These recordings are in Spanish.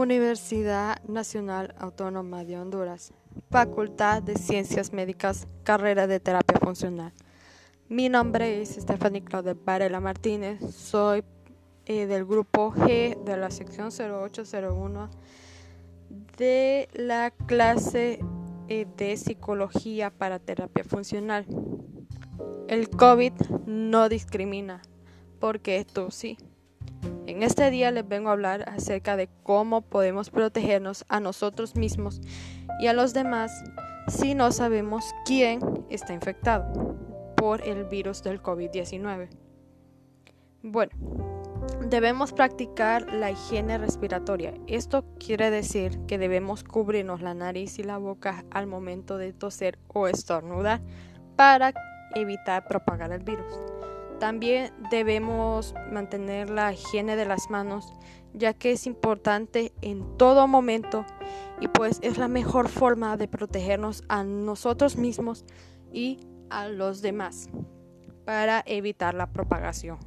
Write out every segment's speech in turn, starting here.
Universidad Nacional Autónoma de Honduras, Facultad de Ciencias Médicas, carrera de Terapia Funcional. Mi nombre es Stephanie Claude Varela Martínez, soy eh, del grupo G de la sección 0801 de la clase eh, de Psicología para Terapia Funcional. El COVID no discrimina, porque esto sí. En este día les vengo a hablar acerca de cómo podemos protegernos a nosotros mismos y a los demás si no sabemos quién está infectado por el virus del COVID-19. Bueno, debemos practicar la higiene respiratoria. Esto quiere decir que debemos cubrirnos la nariz y la boca al momento de toser o estornudar para evitar propagar el virus. También debemos mantener la higiene de las manos, ya que es importante en todo momento y pues es la mejor forma de protegernos a nosotros mismos y a los demás para evitar la propagación.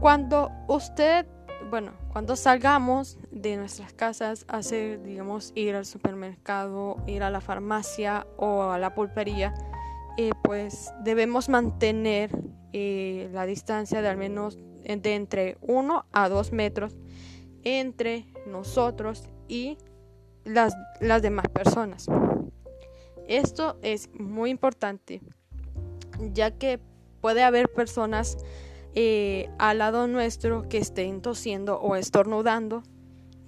Cuando usted, bueno, cuando salgamos de nuestras casas a hacer, digamos, ir al supermercado, ir a la farmacia o a la pulpería, eh, pues debemos mantener eh, la distancia de al menos de entre 1 a 2 metros entre nosotros y las, las demás personas. Esto es muy importante ya que puede haber personas eh, al lado nuestro que estén tosiendo o estornudando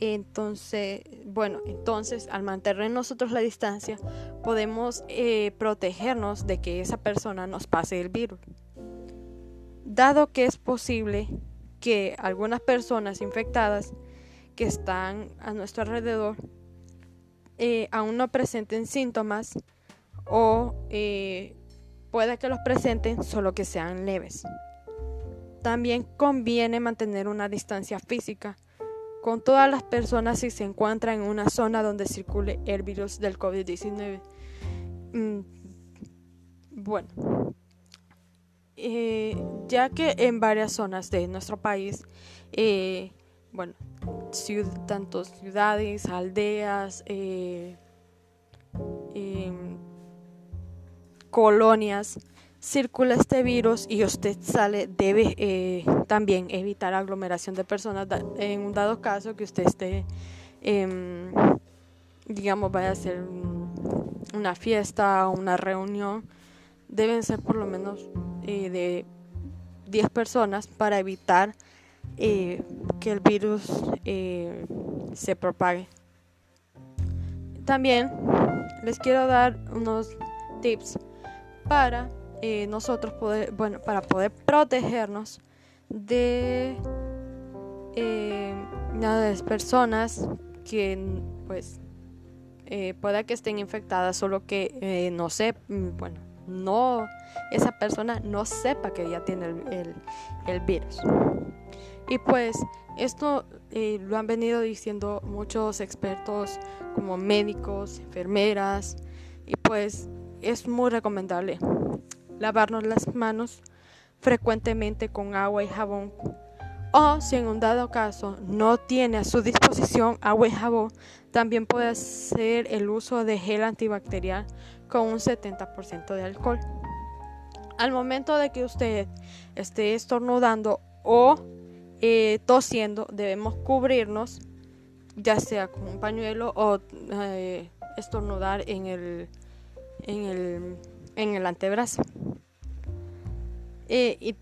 entonces, bueno, entonces al mantener nosotros la distancia, podemos eh, protegernos de que esa persona nos pase el virus. Dado que es posible que algunas personas infectadas que están a nuestro alrededor eh, aún no presenten síntomas o eh, pueda que los presenten solo que sean leves. También conviene mantener una distancia física con todas las personas si se encuentran en una zona donde circule el virus del COVID-19. Mm, bueno, eh, ya que en varias zonas de nuestro país, eh, bueno, tanto ciudades, aldeas, eh, em, colonias, circula este virus y usted sale, debe eh, también evitar aglomeración de personas en un dado caso que usted esté, em, digamos, vaya a hacer una fiesta o una reunión, deben ser por lo menos eh, de 10 personas para evitar eh, que el virus se propague. También les quiero dar unos tips para eh, nosotros poder, bueno, para poder protegernos de eh, personas que pues eh, pueda que estén infectadas, solo que eh, no sé, mm, bueno, no, esa persona no sepa que ya tiene el, el, virus. Y pues esto lo han venido diciendo muchos expertos como médicos, enfermeras, y pues es muy recomendable lavarnos las manos frecuentemente con agua y jabón. O si en un dado caso no tiene a su disposición agua y jabón, también puede hacer el uso de gel antibacterial con un 70% de alcohol. Al momento de que usted esté estornudando o eh, tosiendo, debemos cubrirnos, ya sea con un pañuelo o eh, estornudar en el, en el, en el antebrazo. Eh, y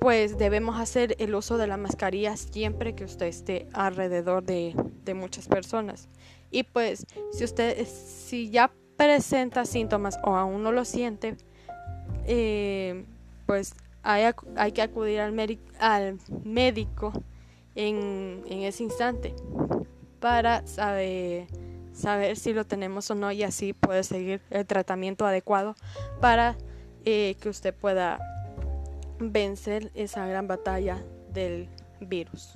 pues debemos hacer el uso de la mascarilla siempre que usted esté alrededor de, muchas personas. Y pues si usted, si ya presenta síntomas o aún no lo siente, eh, pues hay, hay, que acudir al, al médico en, en, ese instante para saber, saber si lo tenemos o no y así puede seguir el tratamiento adecuado para eh, que usted pueda vencer esa gran batalla del virus.